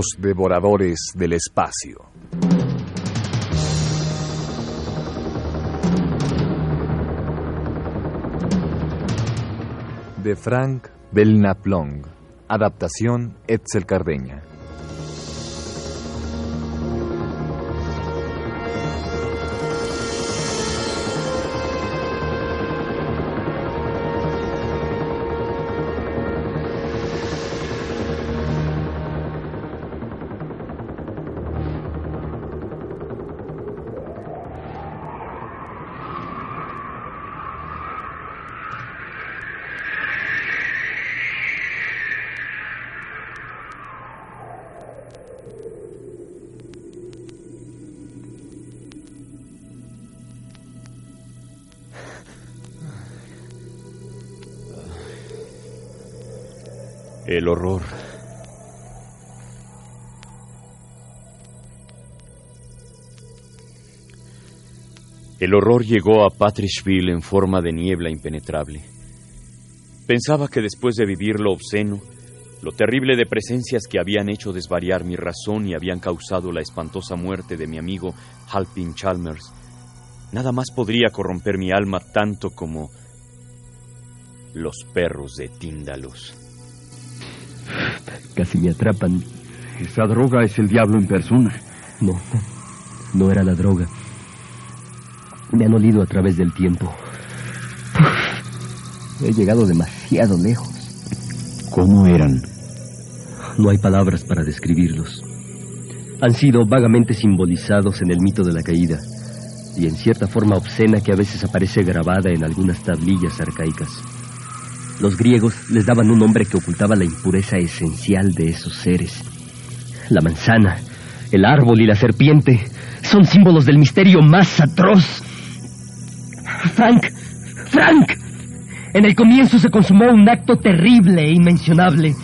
Los devoradores del espacio. De Frank Belknap Long. Adaptación Etzel Cardeña. El horror. El horror llegó a Patrishville en forma de niebla impenetrable. Pensaba que después de vivir lo obsceno, lo terrible de presencias que habían hecho desvariar mi razón y habían causado la espantosa muerte de mi amigo Halpin Chalmers, nada más podría corromper mi alma tanto como los perros de Tíndalos. Casi me atrapan. Esa droga es el diablo en persona. No, no, no era la droga. Me han olido a través del tiempo. He llegado demasiado lejos. ¿Cómo eran? No hay palabras para describirlos. Han sido vagamente simbolizados en el mito de la caída y en cierta forma obscena que a veces aparece grabada en algunas tablillas arcaicas. Los griegos les daban un nombre que ocultaba la impureza esencial de esos seres. La manzana, el árbol y la serpiente son símbolos del misterio más atroz. Frank, Frank, en el comienzo se consumó un acto terrible e inmencionable.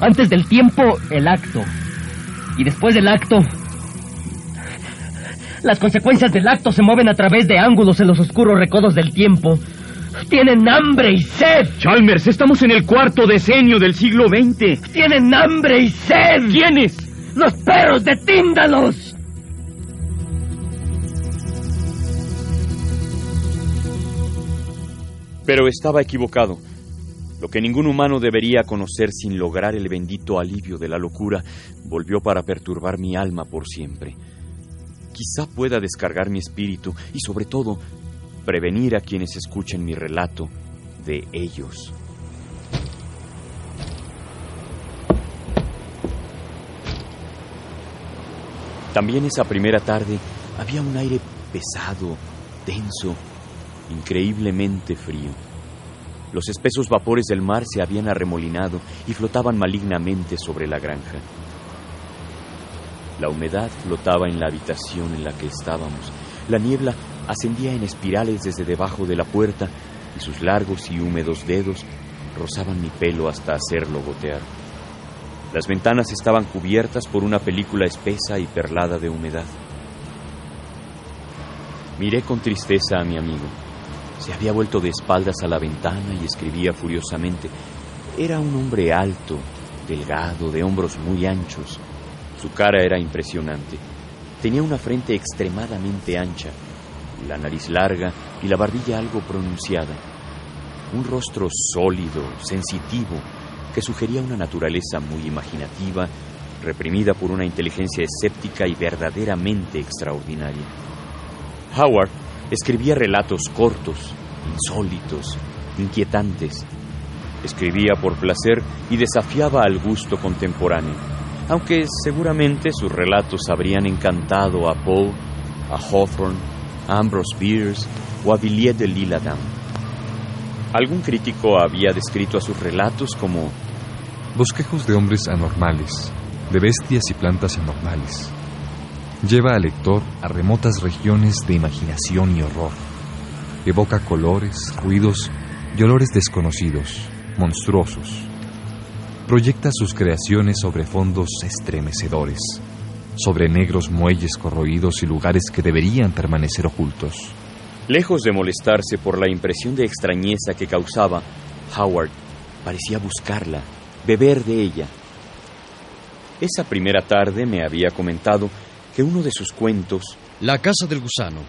Antes del tiempo, el acto. Y después del acto, las consecuencias del acto se mueven a través de ángulos en los oscuros recodos del tiempo. Tienen hambre y sed. Chalmers, estamos en el cuarto decenio del siglo XX. Tienen hambre y sed. ¿Quiénes? Los perros de Tíndalos. Pero estaba equivocado. Lo que ningún humano debería conocer sin lograr el bendito alivio de la locura volvió para perturbar mi alma por siempre. Quizá pueda descargar mi espíritu y sobre todo prevenir a quienes escuchen mi relato de ellos. También esa primera tarde había un aire pesado, denso, increíblemente frío. Los espesos vapores del mar se habían arremolinado y flotaban malignamente sobre la granja. La humedad flotaba en la habitación en la que estábamos. La niebla ascendía en espirales desde debajo de la puerta y sus largos y húmedos dedos rozaban mi pelo hasta hacerlo gotear. Las ventanas estaban cubiertas por una película espesa y perlada de humedad. Miré con tristeza a mi amigo. Se había vuelto de espaldas a la ventana y escribía furiosamente. Era un hombre alto, delgado, de hombros muy anchos. Su cara era impresionante. Tenía una frente extremadamente ancha, la nariz larga y la barbilla algo pronunciada. Un rostro sólido, sensitivo, que sugería una naturaleza muy imaginativa, reprimida por una inteligencia escéptica y verdaderamente extraordinaria. Howard, Escribía relatos cortos, insólitos, inquietantes. Escribía por placer y desafiaba al gusto contemporáneo, aunque seguramente sus relatos habrían encantado a Poe, a Hawthorne, Ambrose Bierce o a Villiers de l'Isle-Adam. Algún crítico había descrito a sus relatos como bosquejos de hombres anormales, de bestias y plantas anormales. Lleva al lector a remotas regiones de imaginación y horror. Evoca colores, ruidos y olores desconocidos, monstruosos. Proyecta sus creaciones sobre fondos estremecedores, sobre negros muelles corroídos y lugares que deberían permanecer ocultos. Lejos de molestarse por la impresión de extrañeza que causaba, Howard parecía buscarla, beber de ella. Esa primera tarde me había comentado que uno de sus cuentos, La Casa del Gusano,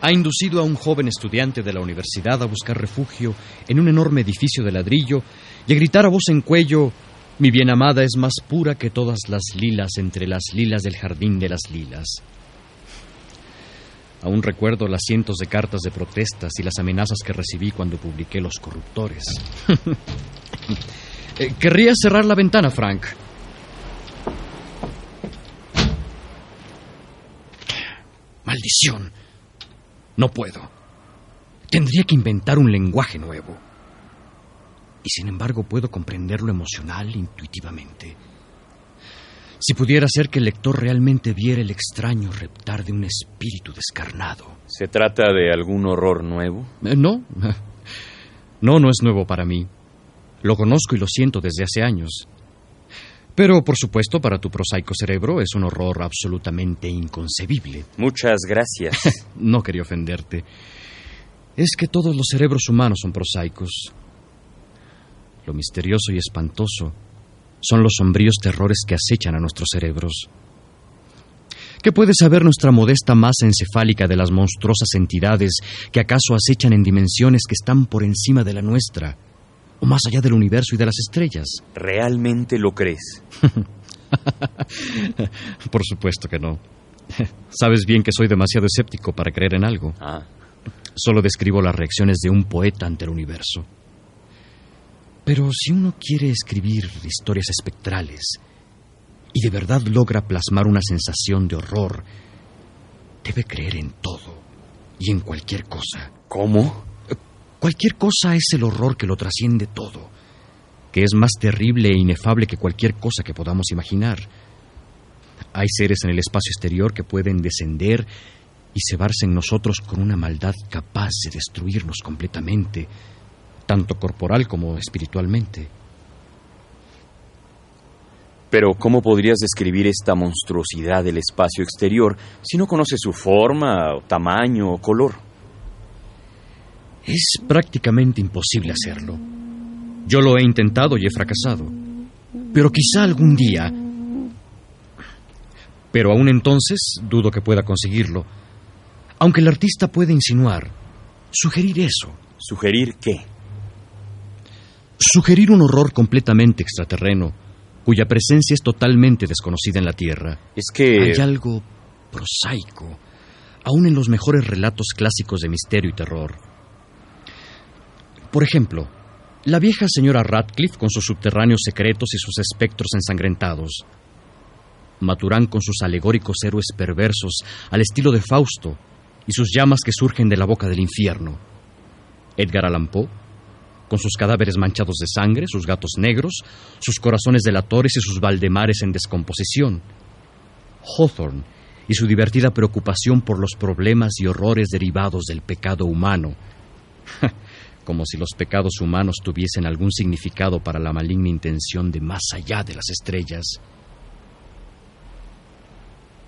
ha inducido a un joven estudiante de la universidad a buscar refugio en un enorme edificio de ladrillo y a gritar a voz en cuello Mi bien amada es más pura que todas las lilas entre las lilas del jardín de las lilas. Aún recuerdo las cientos de cartas de protestas y las amenazas que recibí cuando publiqué Los Corruptores. Eh, querría cerrar la ventana, Frank. Maldición. No puedo. Tendría que inventar un lenguaje nuevo. Y sin embargo puedo comprenderlo emocional intuitivamente. Si pudiera ser que el lector realmente viera el extraño reptar de un espíritu descarnado. ¿se trata de algún horror nuevo? Eh, no. No, no es nuevo para mí. Lo conozco y lo siento desde hace años. Pero, por supuesto, para tu prosaico cerebro es un horror absolutamente inconcebible. Muchas gracias. No quería ofenderte. Es que todos los cerebros humanos son prosaicos. Lo misterioso y espantoso son los sombríos terrores que acechan a nuestros cerebros. ¿Qué puede saber nuestra modesta masa encefálica de las monstruosas entidades que acaso acechan en dimensiones que están por encima de la nuestra, o más allá del universo y de las estrellas? ¿Realmente lo crees? Por supuesto que no. Sabes bien que soy demasiado escéptico para creer en algo. Ah, Solo describo las reacciones de un poeta ante el universo. Pero si uno quiere escribir historias espectrales y de verdad logra plasmar una sensación de horror, debe creer en todo y en cualquier cosa. ¿cómo? Cualquier cosa es el horror que lo trasciende todo, que es más terrible e inefable que cualquier cosa que podamos imaginar. Hay seres en el espacio exterior que pueden descender y cebarse en nosotros con una maldad capaz de destruirnos completamente, tanto corporal como espiritualmente. Pero ¿cómo podrías describir esta monstruosidad del espacio exterior si no conoces su forma, o tamaño o color? Es prácticamente imposible hacerlo. Yo lo he intentado y he fracasado. Pero quizá algún día... Pero aún entonces dudo que pueda conseguirlo. Aunque el artista puede insinuar, sugerir eso, ¿Sugerir qué? Sugerir un horror completamente extraterreno, cuya presencia es totalmente desconocida en la Tierra. Es que... Hay algo prosaico, aún en los mejores relatos clásicos de misterio y terror. Por ejemplo, la vieja señora Radcliffe con sus subterráneos secretos y sus espectros ensangrentados. Maturán con sus alegóricos héroes perversos al estilo de Fausto y sus llamas que surgen de la boca del infierno. Edgar Allan Poe con sus cadáveres manchados de sangre, sus gatos negros, sus corazones delatores y sus valdemares en descomposición. Hawthorne y su divertida preocupación por los problemas y horrores derivados del pecado humano. Como si los pecados humanos tuviesen algún significado para la maligna intención de más allá de las estrellas.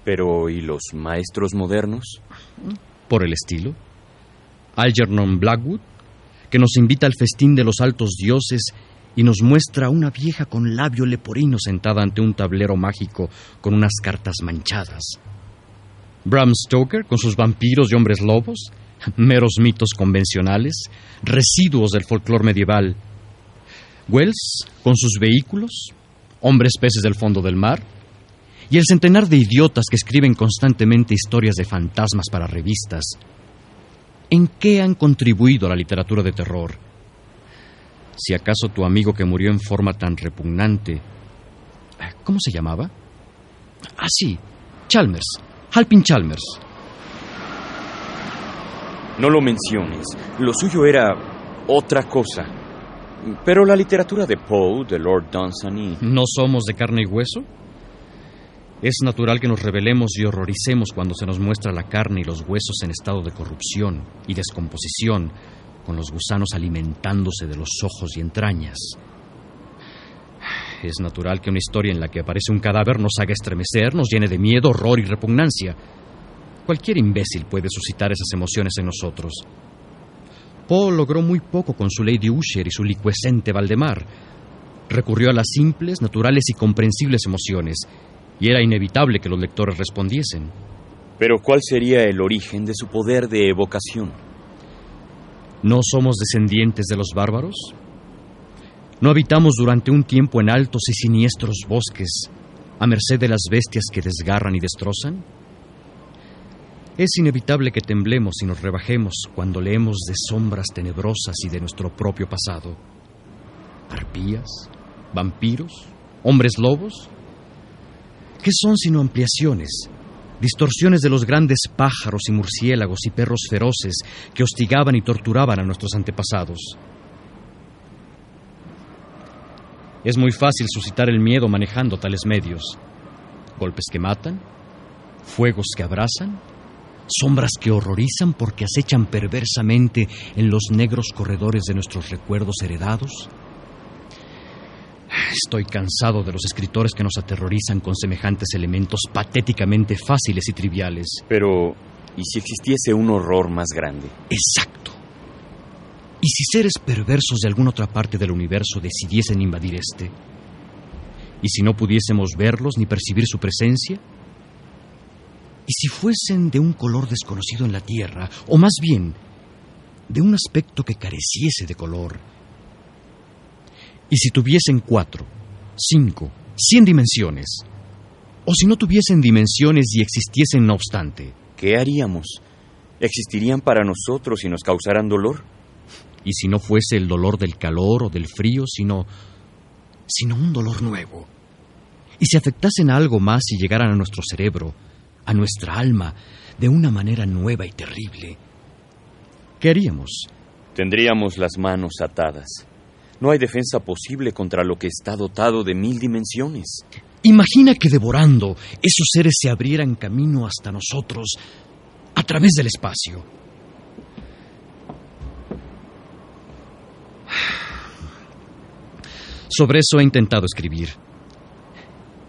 Pero ¿y los maestros modernos? Por el estilo. Algernon Blackwood, que nos invita al festín de los altos dioses y nos muestra una vieja con labio leporino sentada ante un tablero mágico con unas cartas manchadas. Bram Stoker con sus vampiros y hombres lobos, meros mitos convencionales, residuos del folclore medieval. Wells con sus vehículos, hombres peces del fondo del mar, y el centenar de idiotas que escriben constantemente historias de fantasmas para revistas. ¿En qué han contribuido a la literatura de terror? Si acaso tu amigo que murió en forma tan repugnante... ¿Cómo se llamaba? Ah, sí, Chalmers, Halpin Chalmers. No lo menciones. Lo suyo era otra cosa. Pero la literatura de Poe, de Lord Dunsany... ¿No somos de carne y hueso? Es natural que nos rebelemos y horroricemos cuando se nos muestra la carne y los huesos en estado de corrupción y descomposición, con los gusanos alimentándose de los ojos y entrañas. Es natural que una historia en la que aparece un cadáver nos haga estremecer, nos llene de miedo, horror y repugnancia. Cualquier imbécil puede suscitar esas emociones en nosotros. Poe logró muy poco con su Lady Usher y su licuescente Valdemar. Recurrió a las simples, naturales y comprensibles emociones, y era inevitable que los lectores respondiesen. Pero ¿cuál sería el origen de su poder de evocación? ¿No somos descendientes de los bárbaros? ¿No habitamos durante un tiempo en altos y siniestros bosques, a merced de las bestias que desgarran y destrozan? Es inevitable que temblemos y nos rebajemos cuando leemos de sombras tenebrosas y de nuestro propio pasado. ¿Arpías? ¿Vampiros? ¿Hombres lobos? ¿Qué son sino ampliaciones, distorsiones de los grandes pájaros y murciélagos y perros feroces que hostigaban y torturaban a nuestros antepasados? Es muy fácil suscitar el miedo manejando tales medios. Golpes que matan, fuegos que abrazan, sombras que horrorizan porque acechan perversamente en los negros corredores de nuestros recuerdos heredados. Estoy cansado de los escritores que nos aterrorizan con semejantes elementos patéticamente fáciles y triviales. Pero, ¿y si existiese un horror más grande? Exacto. ¿Y si seres perversos de alguna otra parte del universo decidiesen invadir este? ¿Y si no pudiésemos verlos ni percibir su presencia? ¿Y si fuesen de un color desconocido en la Tierra, o más bien, de un aspecto que careciese de color? ¿Y si tuviesen cuatro, cinco, cien dimensiones? ¿O si no tuviesen dimensiones y existiesen no obstante? ¿Qué haríamos? ¿Existirían para nosotros y nos causaran dolor? ¿Y si no fuese el dolor del calor o del frío, sino sino un dolor nuevo? ¿Y si afectasen a algo más y llegaran a nuestro cerebro, a nuestra alma, de una manera nueva y terrible? ¿Qué haríamos? Tendríamos las manos atadas. No hay defensa posible contra lo que está dotado de mil dimensiones. Imagina que devorando esos seres se abrieran camino hasta nosotros a través del espacio. Sobre eso he intentado escribir.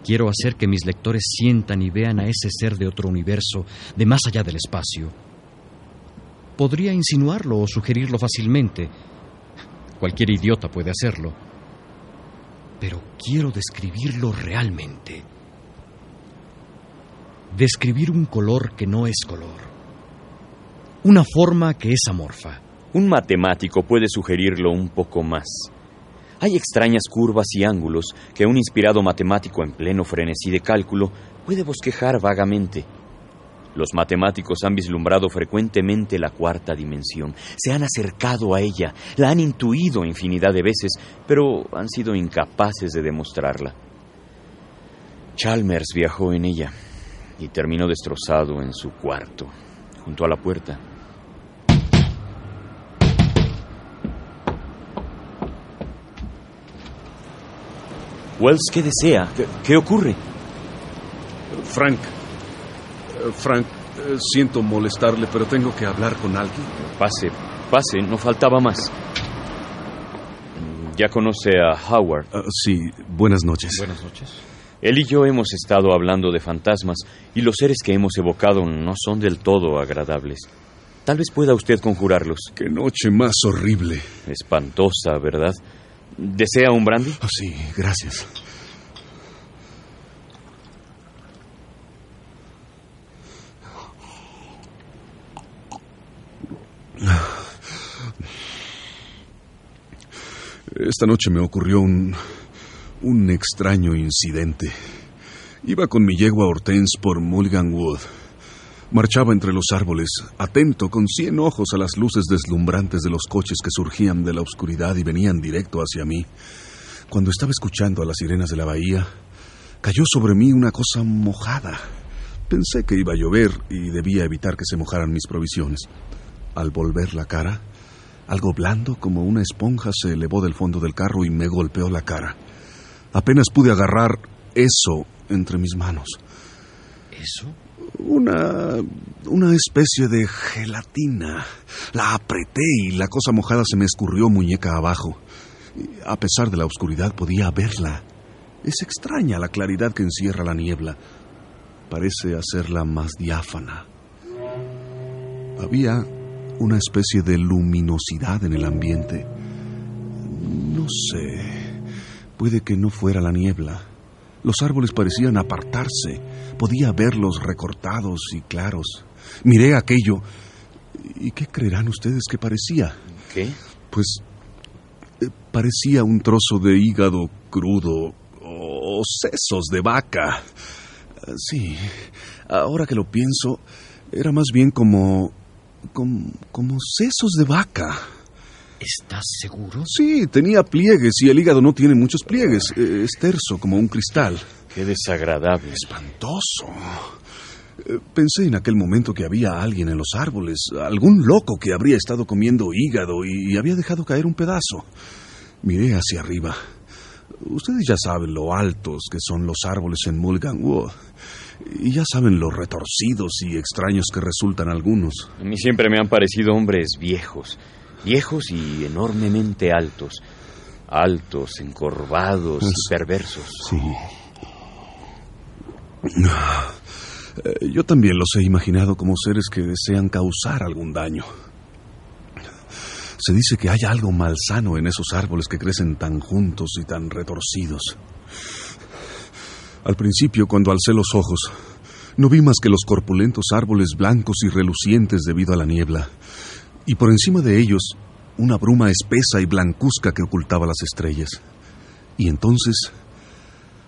Quiero hacer que mis lectores sientan y vean a ese ser de otro universo, de más allá del espacio. Podría insinuarlo o sugerirlo fácilmente. Cualquier idiota puede hacerlo. Pero quiero describirlo realmente. Describir un color que no es color. Una forma que es amorfa. Un matemático puede sugerirlo un poco más. Hay extrañas curvas y ángulos que un inspirado matemático en pleno frenesí de cálculo puede bosquejar vagamente. Los matemáticos han vislumbrado frecuentemente la cuarta dimensión, se han acercado a ella, la han intuido infinidad de veces, pero han sido incapaces de demostrarla. Chalmers viajó en ella y terminó destrozado en su cuarto, junto a la puerta. Wells, ¿qué desea? ¿Qué, qué ocurre? Frank. Frank, eh, siento molestarle, pero tengo que hablar con alguien. Pase, pase, no faltaba más. ¿Ya conoce a Howard? Ah, sí, buenas noches. Buenas noches. Él y yo hemos estado hablando de fantasmas y los seres que hemos evocado no son del todo agradables. Tal vez pueda usted conjurarlos. Qué noche más horrible. Espantosa, ¿verdad? ¿Desea un brandy? Oh, sí, gracias. Esta noche me ocurrió un, un extraño incidente. Iba con mi yegua Hortense por Mulligan Wood. Marchaba entre los árboles, atento con cien ojos a las luces deslumbrantes de los coches que surgían de la oscuridad y venían directo hacia mí. Cuando estaba escuchando a las sirenas de la bahía, cayó sobre mí una cosa mojada. Pensé que iba a llover y debía evitar que se mojaran mis provisiones. Al volver la cara, algo blando como una esponja se elevó del fondo del carro y me golpeó la cara. Apenas pude agarrar eso entre mis manos. ¿Eso? Una. una especie de gelatina. La apreté y la cosa mojada se me escurrió muñeca abajo. A pesar de la oscuridad podía verla. Es extraña la claridad que encierra la niebla. Parece hacerla más diáfana. Había una especie de luminosidad en el ambiente. No sé. Puede que no fuera la niebla. Los árboles parecían apartarse. Podía verlos recortados y claros. Miré aquello. ¿Y qué creerán ustedes que parecía? ¿Qué? Pues eh, parecía un trozo de hígado crudo o sesos de vaca. Eh, Sí, ahora que lo pienso, era más bien como, como, como sesos de vaca. ¿Estás seguro? Sí, tenía pliegues y el hígado no tiene muchos pliegues. eh, Es terso como un cristal. Qué desagradable. Espantoso. Eh, Pensé en aquel momento que había alguien en los árboles, algún loco que habría estado comiendo hígado y había dejado caer un pedazo. Miré hacia arriba. Ustedes ya saben lo altos que son los árboles en Mulgan Wood. Y ya saben lo retorcidos y extraños que resultan algunos. A mí siempre me han parecido hombres viejos. Viejos y enormemente altos. Altos, encorvados y perversos. Sí. Eh, Yo también los he imaginado como seres que desean causar algún daño. Se dice que hay algo malsano en esos árboles que crecen tan juntos y tan retorcidos. Al principio, cuando alcé los ojos, no vi más que los corpulentos árboles blancos y relucientes debido a la niebla, y por encima de ellos una bruma espesa y blancuzca que ocultaba las estrellas. Y entonces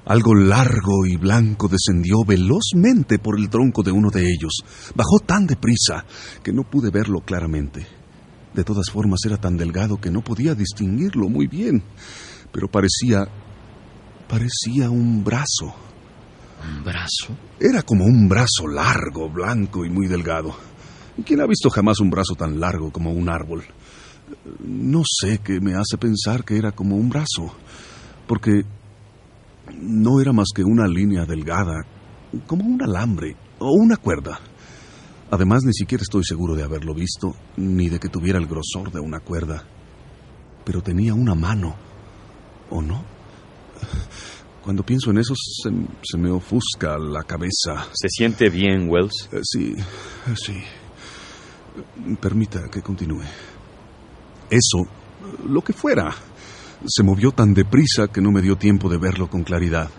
algo largo y blanco descendió velozmente por el tronco de uno de ellos. Bajó tan deprisa que no pude verlo claramente. De todas formas era tan delgado que no podía distinguirlo muy bien, pero parecía... parecía un brazo. ¿Un brazo? Era como un brazo largo, blanco y muy delgado. ¿Quién ha visto jamás un brazo tan largo como un árbol? No sé qué me hace pensar que era como un brazo, porque no era más que una línea delgada, como un alambre o una cuerda. Además, ni siquiera estoy seguro de haberlo visto, ni de que tuviera el grosor de una cuerda. Pero tenía una mano, ¿o no? Cuando pienso en eso, se, se me ofusca la cabeza. ¿Se siente bien, Wells? Eh, Sí, eh, sí. Permita que continúe. Eso, lo que fuera, se movió tan deprisa que no me dio tiempo de verlo con claridad.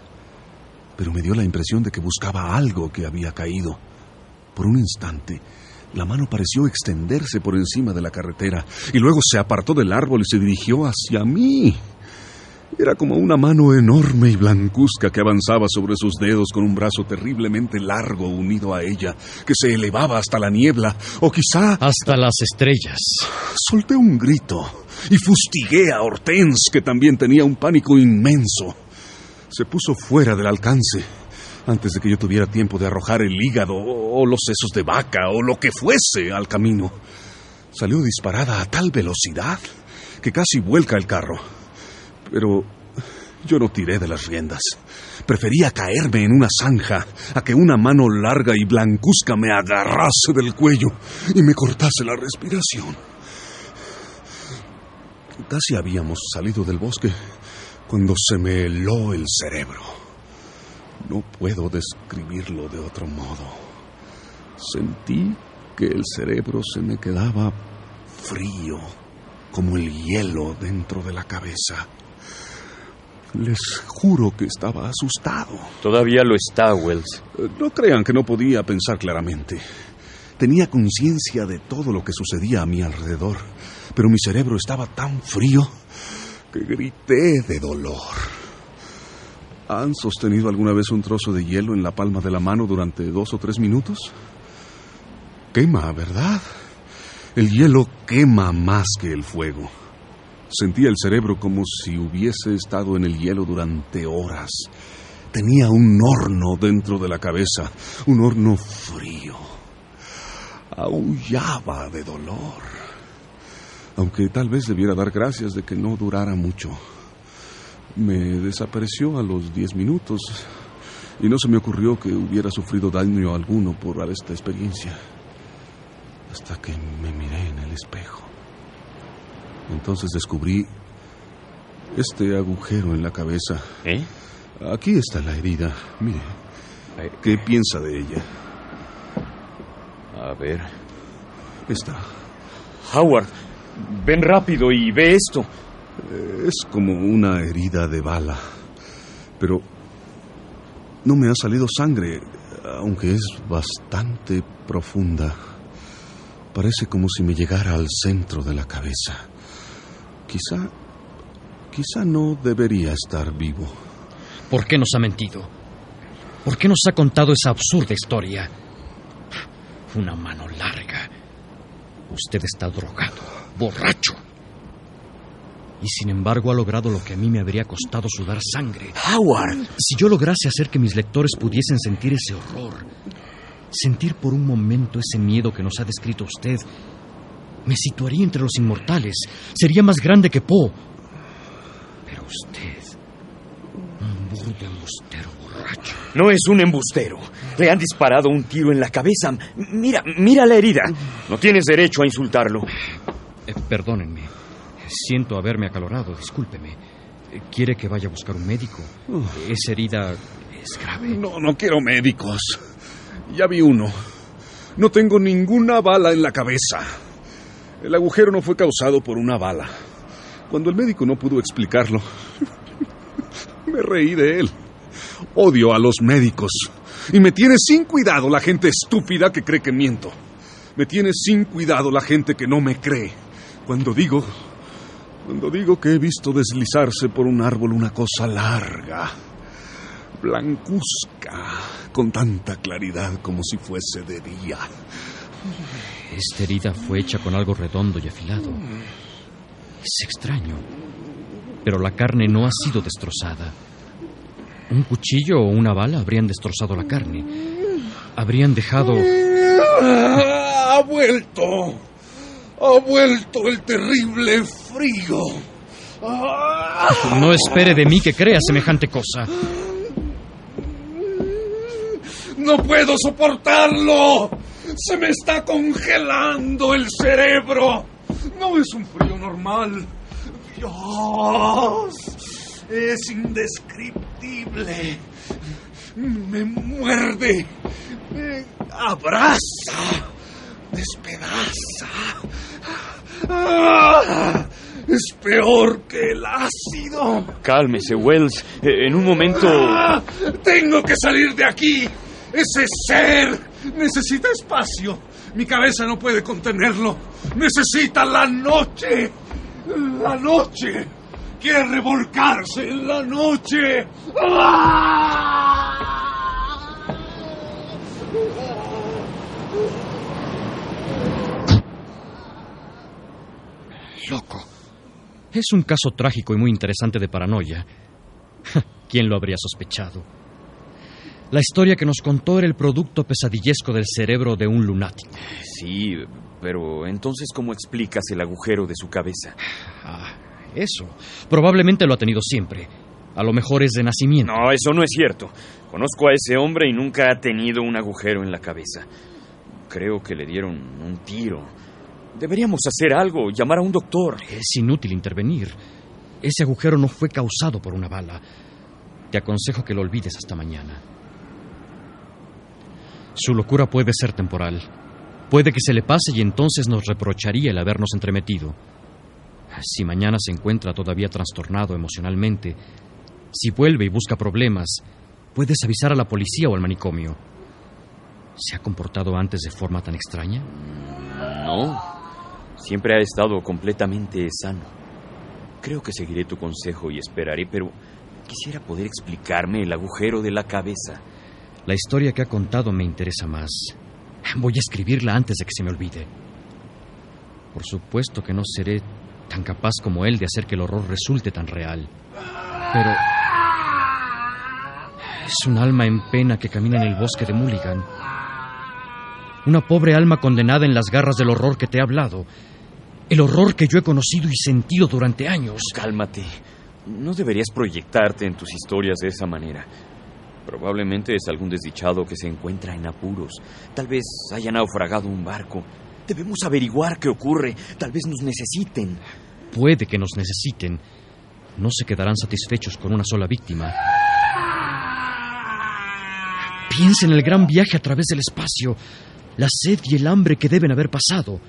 Pero me dio la impresión de que buscaba algo que había caído. Por un instante, la mano pareció extenderse por encima de la carretera y luego se apartó del árbol y se dirigió hacia mí. Era como una mano enorme y blancuzca que avanzaba sobre sus dedos con un brazo terriblemente largo unido a ella, que se elevaba hasta la niebla, o quizá Hasta las estrellas. solté un grito y fustigué a Hortense, que también tenía un pánico inmenso. Se puso fuera del alcance antes de que yo tuviera tiempo de arrojar el hígado o o los sesos de vaca o lo que fuese al camino. Salió disparada a tal velocidad que casi vuelca el carro. Pero yo no tiré de las riendas. Prefería caerme en una zanja a que una mano larga y blancuzca me agarrase del cuello y me cortase la respiración. Casi habíamos salido del bosque cuando se me heló el cerebro. No puedo describirlo de otro modo. Sentí que el cerebro se me quedaba frío, como el hielo dentro de la cabeza. Les juro que estaba asustado. Todavía lo está, Wells. Eh, No crean que no podía pensar claramente. Tenía conciencia de todo lo que sucedía a mi alrededor, pero mi cerebro estaba tan frío que grité de dolor. ¿Han sostenido alguna vez un trozo de hielo en la palma de la mano durante dos o tres minutos? Quema, ¿verdad? El hielo quema más que el fuego. Sentía el cerebro como si hubiese estado en el hielo durante horas. Tenía un horno dentro de la cabeza, un horno frío. Aullaba de dolor. Aunque tal vez debiera dar gracias de que no durara mucho. Me desapareció a los diez minutos y no se me ocurrió que hubiera sufrido daño alguno por esta experiencia. Hasta que me miré en el espejo. Entonces descubrí este agujero en la cabeza. ¿Eh? Aquí está la herida. Mire. ¿Qué piensa de ella? A ver. Está. Howard, ven rápido y ve esto. Eh, Es como una herida de bala. Pero no me ha salido sangre, aunque es bastante profunda. Parece como si me llegara al centro de la cabeza. Quizá... Quizá no debería estar vivo. ¿Por qué nos ha mentido? ¿Por qué nos ha contado esa absurda historia? Una mano larga. Usted está drogado, borracho. Y sin embargo ha logrado lo que a mí me habría costado sudar sangre. Howard. Si yo lograse hacer que mis lectores pudiesen sentir ese horror, sentir por un momento ese miedo que nos ha descrito usted, me situaría entre los inmortales. Sería más grande que Poe. Pero usted, un burdo embustero borracho. No es un embustero. Le han disparado un tiro en la cabeza. Mira, mira la herida. No tienes derecho a insultarlo. Eh, perdónenme. Siento haberme acalorado, discúlpeme. ¿Quiere que vaya a buscar un médico? Esa herida es grave. No, no quiero médicos. Ya vi uno. No tengo ninguna bala en la cabeza. El agujero no fue causado por una bala. Cuando el médico no pudo explicarlo, me reí de él. Odio a los médicos. Y me tiene sin cuidado la gente estúpida que cree que miento. Me tiene sin cuidado la gente que no me cree. Cuando digo... Cuando digo que he visto deslizarse por un árbol una cosa larga, blancuzca, con tanta claridad como si fuese de día. Esta herida fue hecha con algo redondo y afilado. Es extraño. Pero la carne no ha sido destrozada. Un cuchillo o una bala habrían destrozado la carne. Habrían dejado... ¡Ha vuelto! ¡Ha vuelto el terrible frío! No espere de mí que crea semejante cosa. ¡No puedo soportarlo! ¡Se me está congelando el cerebro! No es un frío normal. ¡Dios! Es indescriptible. Me muerde. Me abraza. Despedaza. ¡Ah! Es peor que el ácido. Cálmese, Wells. Eh, En un momento... ¡Ah! Tengo que salir de aquí. Ese ser necesita espacio. Mi cabeza no puede contenerlo. Necesita la noche. La noche. Quiere revolcarse en la noche. ¡Ah! Loco. Es un caso trágico y muy interesante de paranoia. ¿Quién lo habría sospechado? La historia que nos contó era el producto pesadillesco del cerebro de un lunático. Sí, pero entonces ¿cómo explicas el agujero de su cabeza? Ah, eso. Probablemente lo ha tenido siempre. A lo mejor es de nacimiento. No, eso no es cierto. Conozco a ese hombre y nunca ha tenido un agujero en la cabeza. Creo que le dieron un tiro. Deberíamos hacer algo, llamar a un doctor. Es inútil intervenir. Ese agujero no fue causado por una bala. Te aconsejo que lo olvides hasta mañana. Su locura puede ser temporal. Puede que se le pase y entonces nos reprocharía el habernos entremetido. Si mañana se encuentra todavía trastornado emocionalmente, si vuelve y busca problemas, puedes avisar a la policía o al manicomio. ¿Se ha comportado antes de forma tan extraña? No. Siempre ha estado completamente sano. Creo que seguiré tu consejo y esperaré, pero quisiera poder explicarme el agujero de la cabeza. La historia que ha contado me interesa más. Voy a escribirla antes de que se me olvide. Por supuesto que no seré tan capaz como él de hacer que el horror resulte tan real. Pero... Es un alma en pena que camina en el bosque de Mulligan. Una pobre alma condenada en las garras del horror que te he hablado. El horror que yo he conocido y sentido durante años. Cálmate. No deberías proyectarte en tus historias de esa manera. Probablemente es algún desdichado que se encuentra en apuros. Tal vez haya naufragado un barco. Debemos averiguar qué ocurre. Tal vez nos necesiten. Puede que nos necesiten. No se quedarán satisfechos con una sola víctima. Piensa en el gran viaje a través del espacio, la sed y el hambre que deben haber pasado.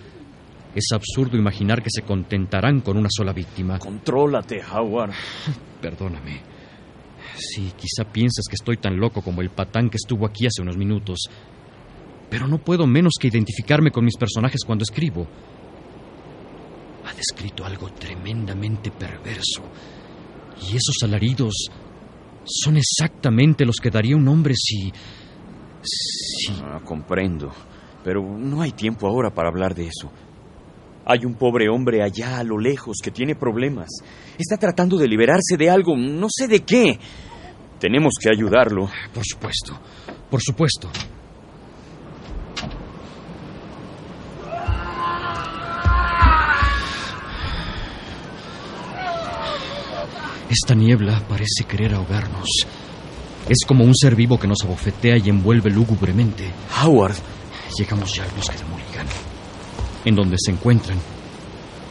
Es absurdo imaginar que se contentarán con una sola víctima. Contrólate, Howard. Perdóname. Sí, quizá piensas que estoy tan loco como el patán que estuvo aquí hace unos minutos. Pero no puedo menos que identificarme con mis personajes cuando escribo. Ha descrito algo tremendamente perverso. Y esos alaridos son exactamente los que daría un hombre si... si... Ah, comprendo. Pero no hay tiempo ahora para hablar de eso. Hay un pobre hombre allá a lo lejos que tiene problemas. Está tratando de liberarse de algo, no sé de qué. Tenemos que ayudarlo. Por supuesto, por supuesto. Esta niebla parece querer ahogarnos. Es como un ser vivo que nos abofetea y envuelve lúgubremente. Howard. Llegamos ya al bosque de Mulligan, en donde se encuentran.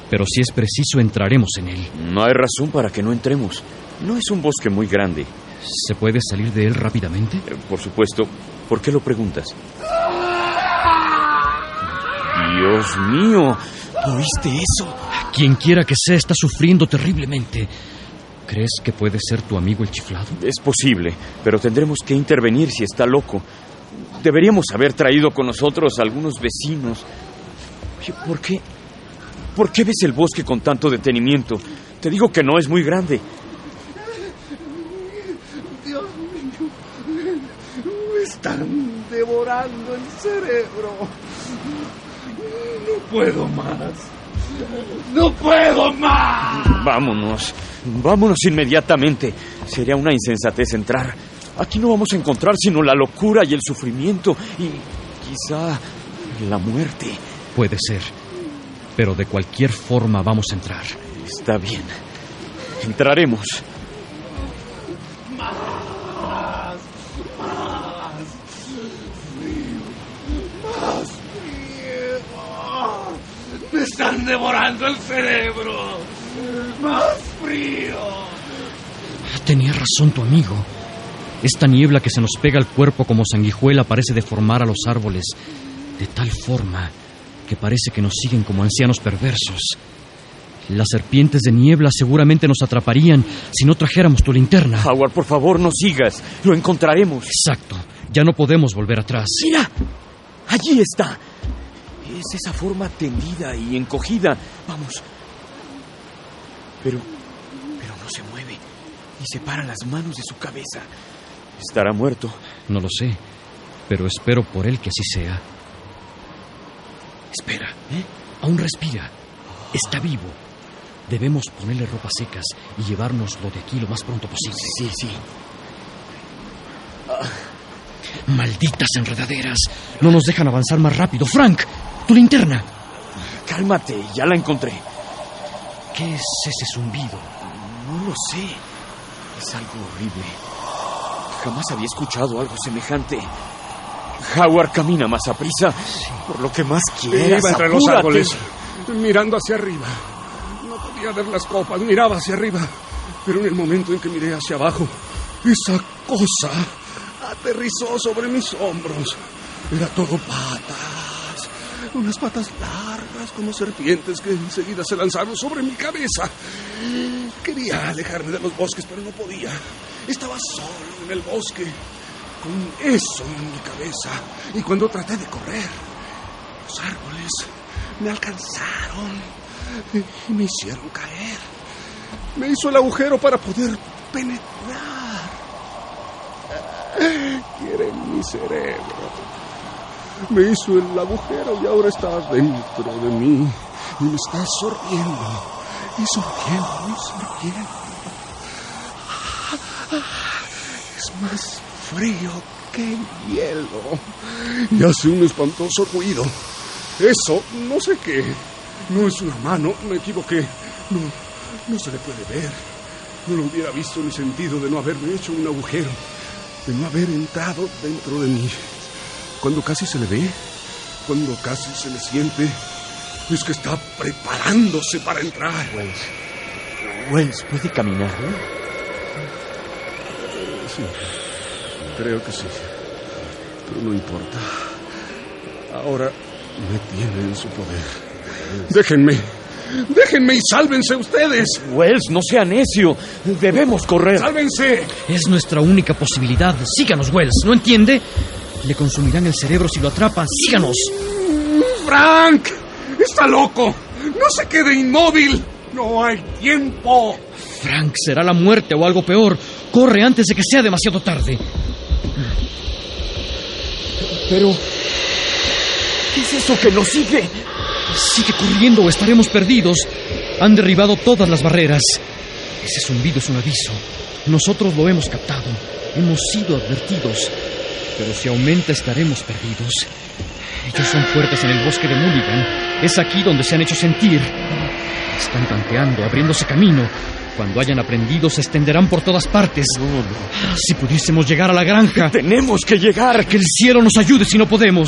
Pero si es preciso, entraremos en él. No hay razón para que no entremos. No es un bosque muy grande. ¿Se puede salir de él rápidamente? Eh, por supuesto. ¿Por qué lo preguntas? Dios mío, ¿oíste eso? Quien quiera que sea está sufriendo terriblemente. ¿Crees que puede ser tu amigo el chiflado? Es posible, pero tendremos que intervenir si está loco. Deberíamos haber traído con nosotros a algunos vecinos. Oye, ¿por qué? ¿Por qué ves el bosque con tanto detenimiento? Te digo que no es muy grande. Dios mío, me están devorando el cerebro. No puedo más. No puedo más. Vámonos. Vámonos inmediatamente. Sería una insensatez entrar. Aquí no vamos a encontrar sino la locura y el sufrimiento y quizá la muerte. Puede ser. Pero de cualquier forma vamos a entrar. Está bien. Entraremos. Más, más, más frío. Me están devorando el cerebro. Más frío. Tenía razón tu amigo. Esta niebla que se nos pega al cuerpo como sanguijuela parece deformar a los árboles de tal forma que parece que nos siguen como ancianos perversos. Las serpientes de niebla seguramente nos atraparían si no trajéramos tu linterna. Howard, por favor, no sigas. Lo encontraremos. Exacto. Ya no podemos volver atrás. Mira, allí está. Es esa forma tendida y encogida. Vamos. Pero, pero no se mueve. Ni separa las manos de su cabeza. ¿Estará muerto? No lo sé, pero espero por él que así sea. Espera, ¿eh? Aún respira. Está vivo. Debemos ponerle ropas secas y llevárnoslo de aquí lo más pronto posible. Sí, sí. Malditas enredaderas. No nos dejan avanzar más rápido. Frank, tu linterna. Cálmate, ya la encontré. ¿Qué es ese zumbido? No lo sé. Es algo horrible. Jamás había escuchado algo semejante. Howard camina más a prisa. Por lo que más quieras. Iba entre los árboles, mirando hacia arriba. No podía ver las copas, miraba hacia arriba. Pero en el momento en que miré hacia abajo, esa cosa aterrizó sobre mis hombros. Era todo patas. Unas patas largas como serpientes que enseguida se lanzaron sobre mi cabeza. Quería alejarme de los bosques, pero no podía. Estaba solo en el bosque, con eso en mi cabeza. Y cuando traté de correr, los árboles me alcanzaron y me hicieron caer. Me hizo el agujero para poder penetrar. Quieren mi cerebro. Me hizo el agujero y ahora estás dentro de mí. Y me estás sorbiendo. Y sorbiendo, y sorbiendo. Es más frío que hielo. Y hace un espantoso ruido. Eso, no sé qué. No es una mano, me equivoqué. No, no se le puede ver. No lo hubiera visto ni sentido de no haberme hecho un agujero, de no haber entrado dentro de mí. Cuando casi se le ve, cuando casi se le siente, es que está preparándose para entrar. Wells. Wells, ¿puede caminar? ¿eh? Sí, creo que sí. Pero no importa. Ahora me tiene en su poder. Déjenme. Déjenme y sálvense ustedes. Wells, no sea necio. Debemos correr. ¡Sálvense! Es nuestra única posibilidad. Síganos, Wells. ¿No entiende? Le consumirán el cerebro si lo atrapan. Síganos. ¡Frank! ¡Está loco! ¡No se quede inmóvil! ¡No hay tiempo! Frank, será la muerte o algo peor. Corre antes de que sea demasiado tarde. Pero... ¿Qué es eso que nos sigue? Sigue corriendo o estaremos perdidos. Han derribado todas las barreras. Ese zumbido es un aviso. Nosotros lo hemos captado. Hemos sido advertidos. Pero si aumenta estaremos perdidos. Ellos son fuertes en el bosque de Mulligan. Es aquí donde se han hecho sentir. Están tanteando, abriéndose camino. Cuando hayan aprendido, se extenderán por todas partes. Si pudiésemos llegar a la granja. Tenemos que llegar. Que el cielo nos ayude si no podemos.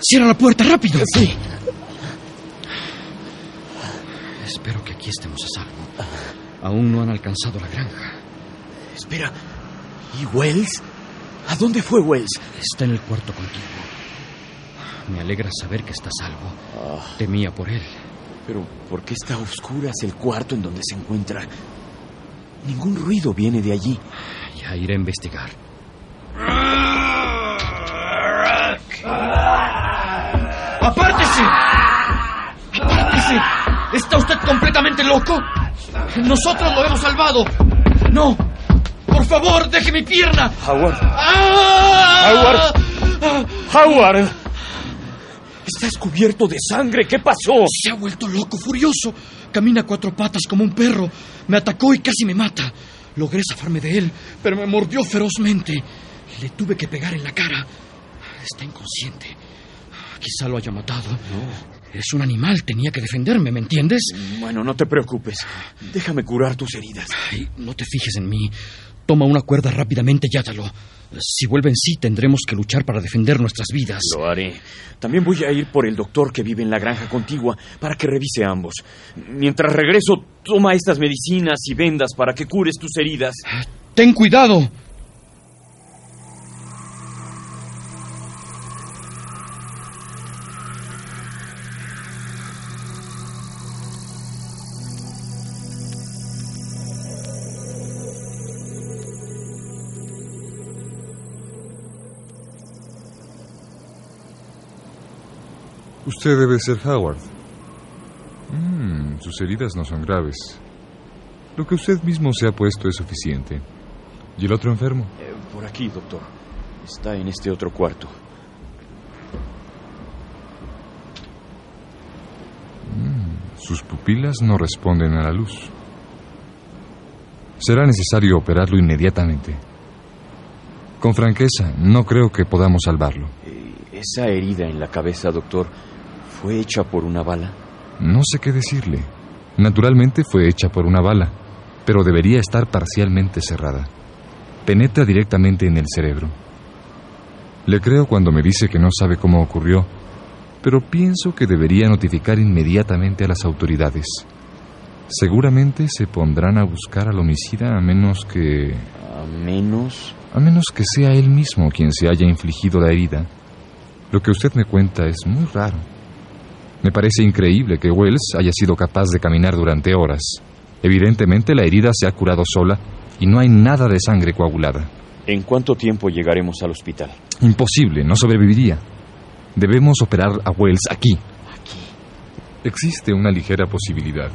Cierra la puerta, rápido. Sí. Espero que aquí estemos a salvo. Aún no han alcanzado la granja. Espera. ¿Y Wells? ¿A dónde fue Wells? Está en el cuarto contigo. Me alegra saber que está salvo. Temía por él. Pero, ¿por qué está a oscuras el cuarto en donde se encuentra? Ningún ruido viene de allí. Ya iré a investigar. ¡Apártese! ¡Apártese! ¿Está usted completamente loco? Nosotros lo hemos salvado. No. Por favor, deje mi pierna. Howard. ¡Ah! Howard. Howard. Estás cubierto de sangre. ¿Qué pasó? Se ha vuelto loco, furioso. Camina a cuatro patas como un perro. Me atacó y casi me mata. Logré zafarme de él, pero me mordió ferozmente. Le tuve que pegar en la cara. Está inconsciente. Quizá lo haya matado. Es un animal, tenía que defenderme, ¿me entiendes? Bueno, no te preocupes. Déjame curar tus heridas. Ay, no te fijes en mí. Toma una cuerda rápidamente y átalo. Si vuelve en sí, tendremos que luchar para defender nuestras vidas. Lo haré. También voy a ir por el doctor que vive en la granja contigua para que revise a ambos. Mientras regreso, toma estas medicinas y vendas para que cures tus heridas. Ten cuidado. Usted debe ser Howard. Mm, sus heridas no son graves. Lo que usted mismo se ha puesto es suficiente. ¿Y el otro enfermo? Eh, por aquí, doctor. Está en este otro cuarto. Mm, sus pupilas no responden a la luz. Será necesario operarlo inmediatamente. Con franqueza, no creo que podamos salvarlo. Eh, esa herida en la cabeza, doctor, ¿fue hecha por una bala? No sé qué decirle. Naturalmente fue hecha por una bala, pero debería estar parcialmente cerrada. Penetra directamente en el cerebro. Le creo cuando me dice que no sabe cómo ocurrió, pero pienso que debería notificar inmediatamente a las autoridades. Seguramente se pondrán a buscar al homicida a menos que... A menos... A menos que sea él mismo quien se haya infligido la herida. Lo que usted me cuenta es muy raro. Me parece increíble que Wells haya sido capaz de caminar durante horas. Evidentemente la herida se ha curado sola y no hay nada de sangre coagulada. ¿En cuánto tiempo llegaremos al hospital? Imposible, no sobreviviría. Debemos operar a Wells aquí. Aquí. Existe una ligera posibilidad.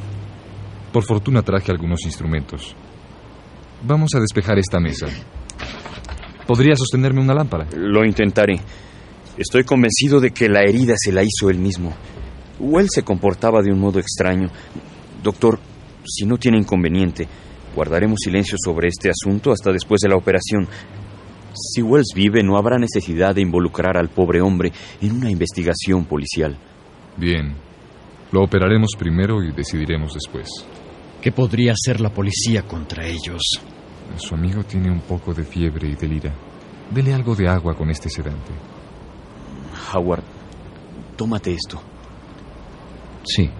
Por fortuna traje algunos instrumentos. Vamos a despejar esta mesa. ¿Podría sostenerme una lámpara? Lo intentaré. Estoy convencido de que la herida se la hizo él mismo. Wells se comportaba de un modo extraño. Doctor, si no tiene inconveniente, guardaremos silencio sobre este asunto hasta después de la operación. Si Wells vive, no habrá necesidad de involucrar al pobre hombre en una investigación policial. Bien. Lo operaremos primero y decidiremos después. ¿Qué podría hacer la policía contra ellos? Su amigo tiene un poco de fiebre y delira. Dele algo de agua con este sedante. Howard, tómate esto. Sí.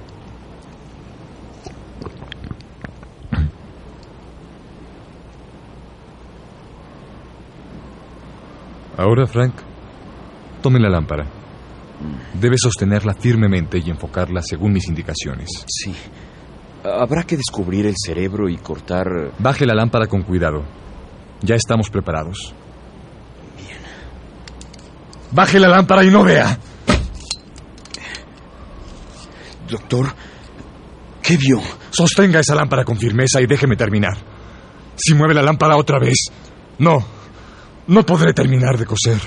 Ahora, Frank, tome la lámpara. Debe sostenerla firmemente y enfocarla según mis indicaciones. Sí. Habrá que descubrir el cerebro y cortar... Baje la lámpara con cuidado. Ya estamos preparados. Bien. Baje la lámpara y no vea. Doctor, ¿qué vio? Sostenga esa lámpara con firmeza y déjeme terminar. Si mueve la lámpara otra vez, no, no podré terminar de coser.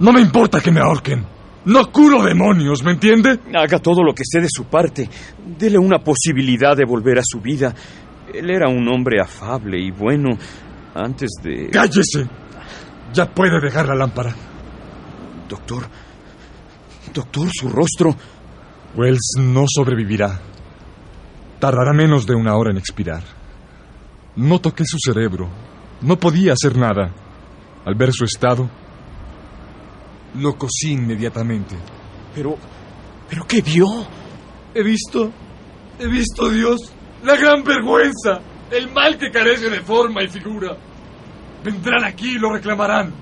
No me importa que me ahorquen. No curo demonios, ¿me entiende? Haga todo lo que esté de su parte. Dele una posibilidad de volver a su vida. Él era un hombre afable y bueno antes de... ¡Cállese! Ya puede dejar la lámpara. Doctor. Doctor, su rostro. Wells no sobrevivirá. Tardará menos de una hora en expirar. No toqué su cerebro. No podía hacer nada. Al ver su estado, lo cosí inmediatamente. Pero... ¿Pero qué vio? He visto... He visto, Dios, la gran vergüenza, el mal que carece de forma y figura. Vendrán aquí y lo reclamarán.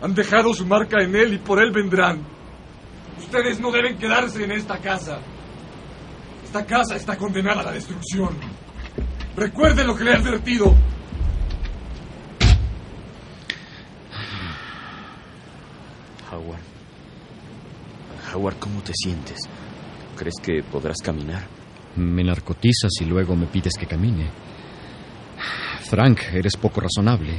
Han dejado su marca en él y por él vendrán. Ustedes no deben quedarse en esta casa. Esta casa está condenada a la destrucción. Recuerden lo que le he advertido. Howard. Howard, ¿cómo te sientes? ¿Crees que podrás caminar? Me narcotizas y luego me pides que camine. Frank, eres poco razonable.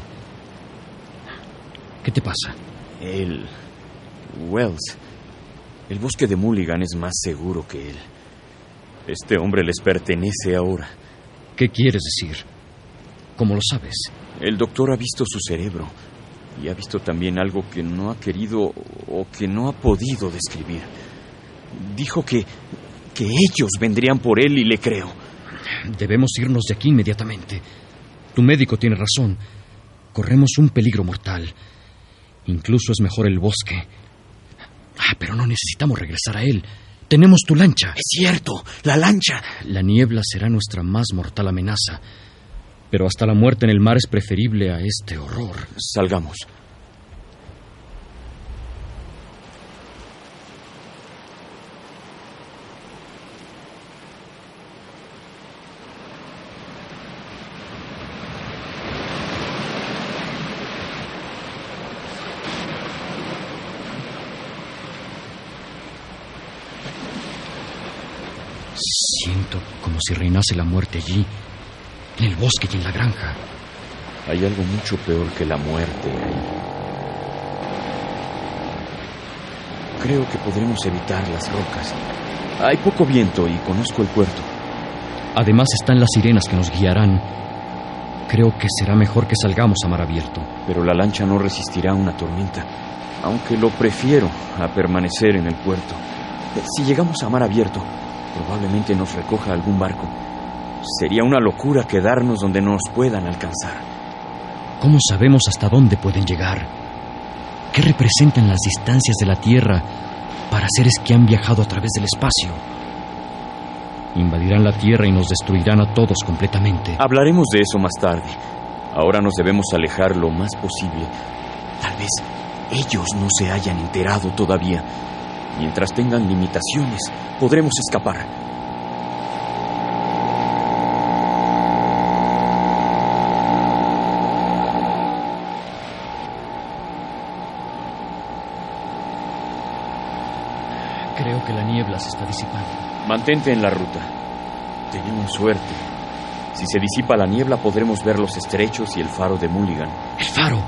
¿Qué te pasa? Él... Wells. El bosque de Mulligan es más seguro que él. Este hombre les pertenece ahora. ¿Qué quieres decir? ¿Cómo lo sabes? El doctor ha visto su cerebro y ha visto también algo que no ha querido o que no ha podido describir. Dijo que que ellos vendrían por él y le creo. Debemos irnos de aquí inmediatamente. Tu médico tiene razón. Corremos un peligro mortal. Incluso es mejor el bosque. Ah, pero no necesitamos regresar a él. Tenemos tu lancha. Es cierto, la lancha. La niebla será nuestra más mortal amenaza. Pero hasta la muerte en el mar es preferible a este horror. Salgamos. Siento como si reinase la muerte allí, en el bosque y en la granja. Hay algo mucho peor que la muerte ahí. Creo que podremos evitar las rocas. Hay poco viento y conozco el puerto. Además están las sirenas que nos guiarán. Creo que será mejor que salgamos a mar abierto. Pero la lancha no resistirá una tormenta, aunque lo prefiero a permanecer en el puerto. Si llegamos a mar abierto, probablemente nos recoja algún barco. Sería una locura quedarnos donde no nos puedan alcanzar. ¿Cómo sabemos hasta dónde pueden llegar? ¿Qué representan las distancias de la Tierra para seres que han viajado a través del espacio? Invadirán la Tierra y nos destruirán a todos completamente. Hablaremos de eso más tarde. Ahora nos debemos alejar lo más posible. Tal vez ellos no se hayan enterado todavía. Mientras tengan limitaciones, podremos escapar. Creo que la niebla se está disipando. Mantente en la ruta. Tenemos suerte. Si se disipa la niebla podremos ver los estrechos y el faro de Mulligan. ¡El faro!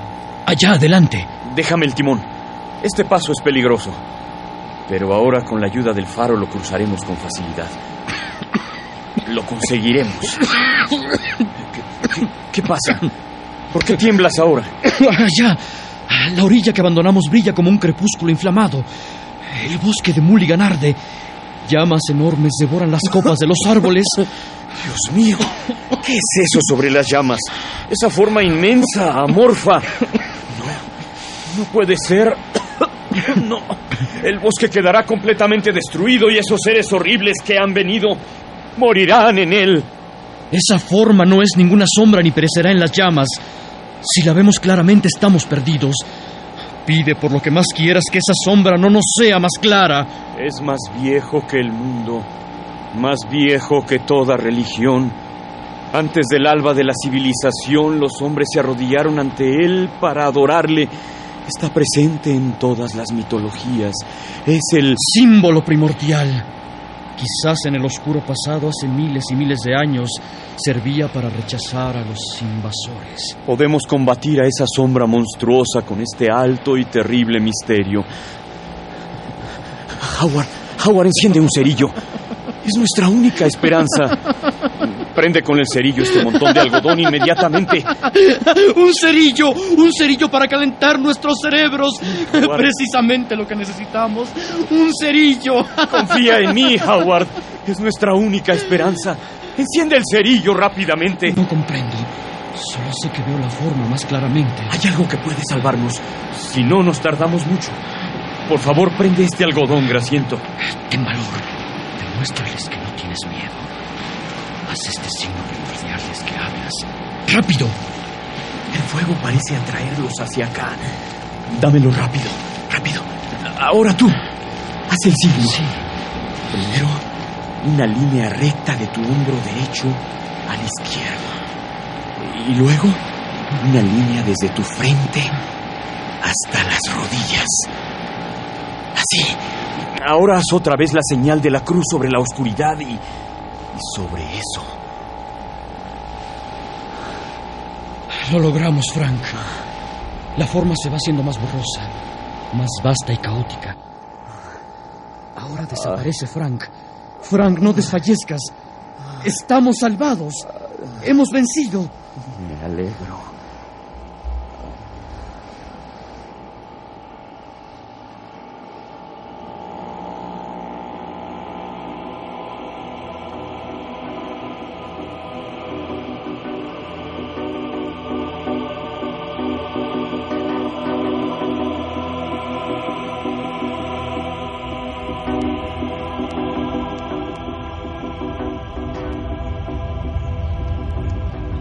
Allá adelante. Déjame el timón. Este paso es peligroso. Pero ahora con la ayuda del faro lo cruzaremos con facilidad. Lo conseguiremos. ¿Qué, qué- qué pasa? ¿Por qué tiemblas ahora? Allá. La orilla que abandonamos brilla como un crepúsculo inflamado. El bosque de Mulligan arde. Llamas enormes devoran las copas de los árboles. Dios mío, ¿qué es eso sobre las llamas? Esa forma inmensa, amorfa. No, no puede ser. No, el bosque quedará completamente destruido y esos seres horribles que han venido morirán en él. Esa forma no es ninguna sombra ni perecerá en las llamas. Si la vemos claramente estamos perdidos. Pide por lo que más quieras que esa sombra no nos sea más clara. Es más viejo que el mundo, más viejo que toda religión. Antes del alba de la civilización, los hombres se arrodillaron ante él para adorarle. Está presente en todas las mitologías. Es el símbolo primordial. Quizás en el oscuro pasado, hace miles y miles de años, servía para rechazar a los invasores. Podemos combatir a esa sombra monstruosa con este alto y terrible misterio. Howard, Howard, enciende un cerillo. Es nuestra única esperanza. Prende con el cerillo este montón de algodón inmediatamente. ¡Un cerillo! ¡Un cerillo para calentar nuestros cerebros! Precisamente lo que necesitamos. ¡Un cerillo! Confía en mí, Howard. Es nuestra única esperanza. Enciende el cerillo rápidamente. No comprendo. Solo sé que veo la forma más claramente. Hay algo que puede salvarnos. Si no, nos tardamos mucho. Por favor, prende este algodón, grasiento. Ten valor. Demuéstrales que no tienes miedo. Haz este signo primordial que hablas. ¡Rápido! El fuego parece atraerlos hacia acá. Dámelo rápido, rápido. Ahora tú. Haz el signo. Sí. Primero, una línea recta de tu hombro derecho a la izquierda. Y luego, una línea desde tu frente hasta las rodillas. Así. Ahora haz otra vez la señal de la cruz sobre la oscuridad y sobre eso. Lo logramos, Frank. La forma se va haciendo más borrosa, más vasta y caótica. Ahora desaparece Frank. Frank, no desfallezcas. Estamos salvados. Hemos vencido. Me alegro.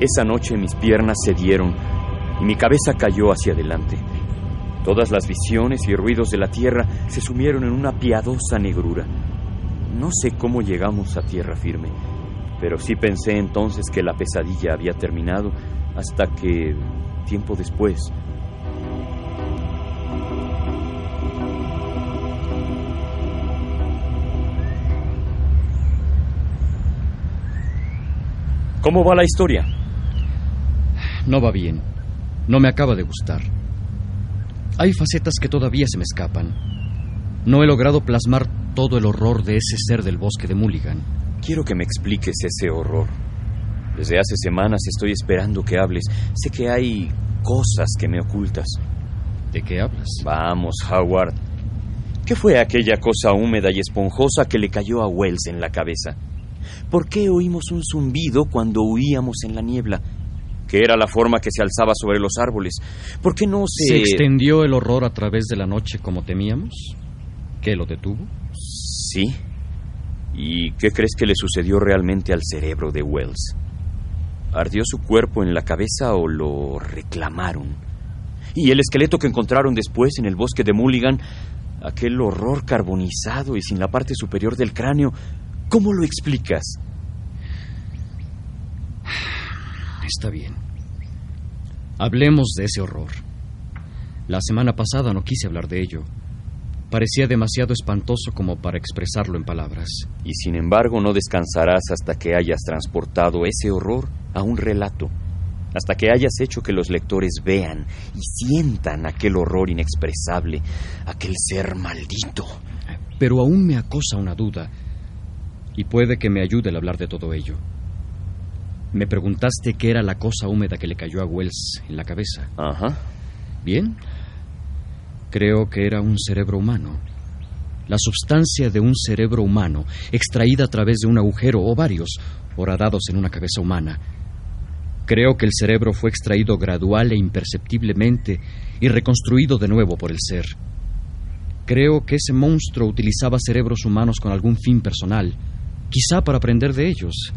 Esa noche mis piernas cedieron y mi cabeza cayó hacia adelante. Todas las visiones y ruidos de la tierra se sumieron en una piadosa negrura. No sé cómo llegamos a tierra firme, pero sí pensé entonces que la pesadilla había terminado hasta que, tiempo después, ¿Cómo va la historia? No va bien. No me acaba de gustar. Hay facetas que todavía se me escapan. No he logrado plasmar todo el horror de ese ser del bosque de Mulligan. Quiero que me expliques ese horror. Desde hace semanas estoy esperando que hables. Sé que hay cosas que me ocultas. ¿De qué hablas? Vamos, Howard. ¿Qué fue aquella cosa húmeda y esponjosa que le cayó a Wells en la cabeza? ¿Por qué oímos un zumbido cuando huíamos en la niebla? ¿Qué era la forma que se alzaba sobre los árboles? ¿Por qué no se... ¿Se extendió el horror a través de la noche como temíamos? ¿Qué lo detuvo? Sí. ¿Y qué crees que le sucedió realmente al cerebro de Wells? ¿Ardió su cuerpo en la cabeza o lo reclamaron? ¿Y el esqueleto que encontraron después en el bosque de Mulligan, aquel horror carbonizado y sin la parte superior del cráneo, ¿cómo lo explicas? Está bien. Hablemos de ese horror. La semana pasada no quise hablar de ello. Parecía demasiado espantoso como para expresarlo en palabras. Y sin embargo no descansarás hasta que hayas transportado ese horror a un relato. hasta que hayas hecho que los lectores vean y sientan aquel horror inexpresable, aquel ser maldito. Pero aún me acosa una duda, y puede que me ayude el hablar de todo ello. Me preguntaste qué era la cosa húmeda que le cayó a Wells en la cabeza. Ajá. Bien. Creo que era un cerebro humano. La sustancia de un cerebro humano, extraída a través de un agujero o varios, horadados en una cabeza humana. Creo que el cerebro fue extraído gradual e imperceptiblemente y reconstruido de nuevo por el ser. Creo que ese monstruo utilizaba cerebros humanos con algún fin personal, quizá para aprender de ellos,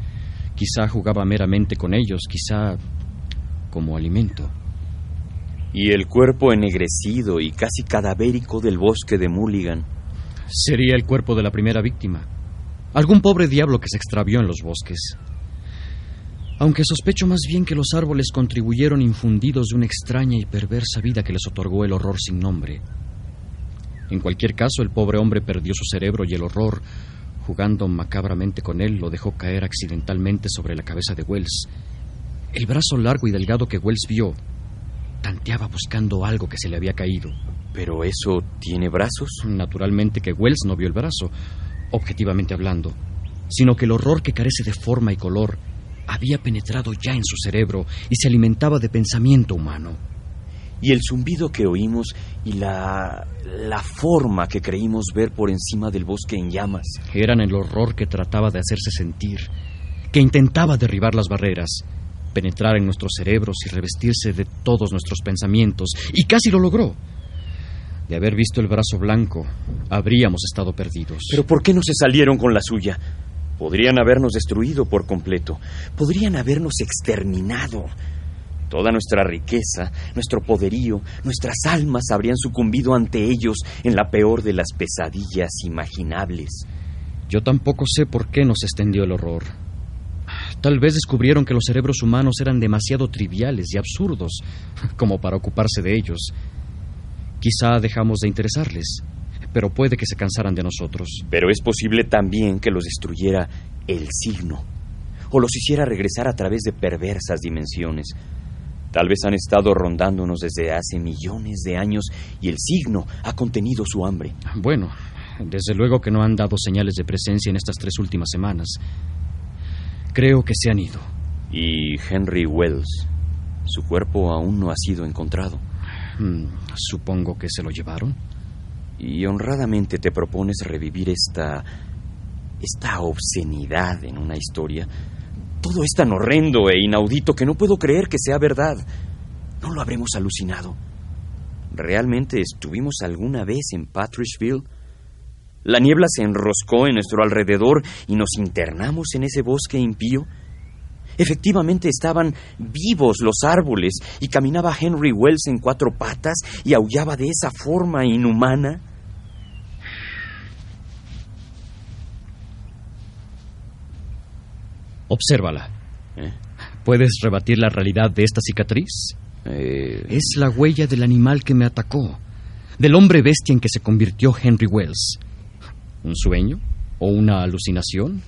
quizá jugaba meramente con ellos, quizá como alimento. Y el cuerpo ennegrecido y casi cadavérico del bosque de Mulligan. Sería el cuerpo de la primera víctima. Algún pobre diablo que se extravió en los bosques. Aunque sospecho más bien que los árboles contribuyeron infundidos de una extraña y perversa vida que les otorgó el horror sin nombre. En cualquier caso, el pobre hombre perdió su cerebro y el horror, jugando macabramente con él, lo dejó caer accidentalmente sobre la cabeza de Wells. El brazo largo y delgado que Wells vio tanteaba buscando algo que se le había caído. ¿Pero eso tiene brazos? Naturalmente que Wells no vio el brazo, objetivamente hablando, sino que el horror que carece de forma y color había penetrado ya en su cerebro y se alimentaba de pensamiento humano. Y el zumbido que oímos y la. la forma que creímos ver por encima del bosque en llamas. Eran el horror que trataba de hacerse sentir, que intentaba derribar las barreras, penetrar en nuestros cerebros y revestirse de todos nuestros pensamientos, y casi lo logró. De haber visto el brazo blanco, habríamos estado perdidos. Pero ¿por qué no se salieron con la suya? Podrían habernos destruido por completo. Podrían habernos exterminado. Toda nuestra riqueza, nuestro poderío, nuestras almas habrían sucumbido ante ellos en la peor de las pesadillas imaginables. Yo tampoco sé por qué nos extendió el horror. Tal vez descubrieron que los cerebros humanos eran demasiado triviales y absurdos como para ocuparse de ellos. Quizá dejamos de interesarles, pero puede que se cansaran de nosotros. Pero es posible también que los destruyera el signo, o los hiciera regresar a través de perversas dimensiones. Tal vez han estado rondándonos desde hace millones de años y el signo ha contenido su hambre. Bueno, desde luego que no han dado señales de presencia en estas tres últimas semanas. Creo que se han ido. ¿Y Henry Wells? Su cuerpo aún no ha sido encontrado. Hmm, supongo que se lo llevaron. Y honradamente te propones revivir esta. esta obscenidad en una historia. Todo es tan horrendo e inaudito que no puedo creer que sea verdad. ¿No lo habremos alucinado? ¿Realmente estuvimos alguna vez en Patriceville? La niebla se enroscó en nuestro alrededor y nos internamos en ese bosque impío. Efectivamente estaban vivos los árboles y caminaba Henry Wells en cuatro patas y aullaba de esa forma inhumana. Obsérvala. ¿Eh? ¿Puedes rebatir la realidad de esta cicatriz? Eh, Es la huella del animal que me atacó, del hombre bestia en que se convirtió Henry Wells. ¿Un sueño? ¿O una alucinación?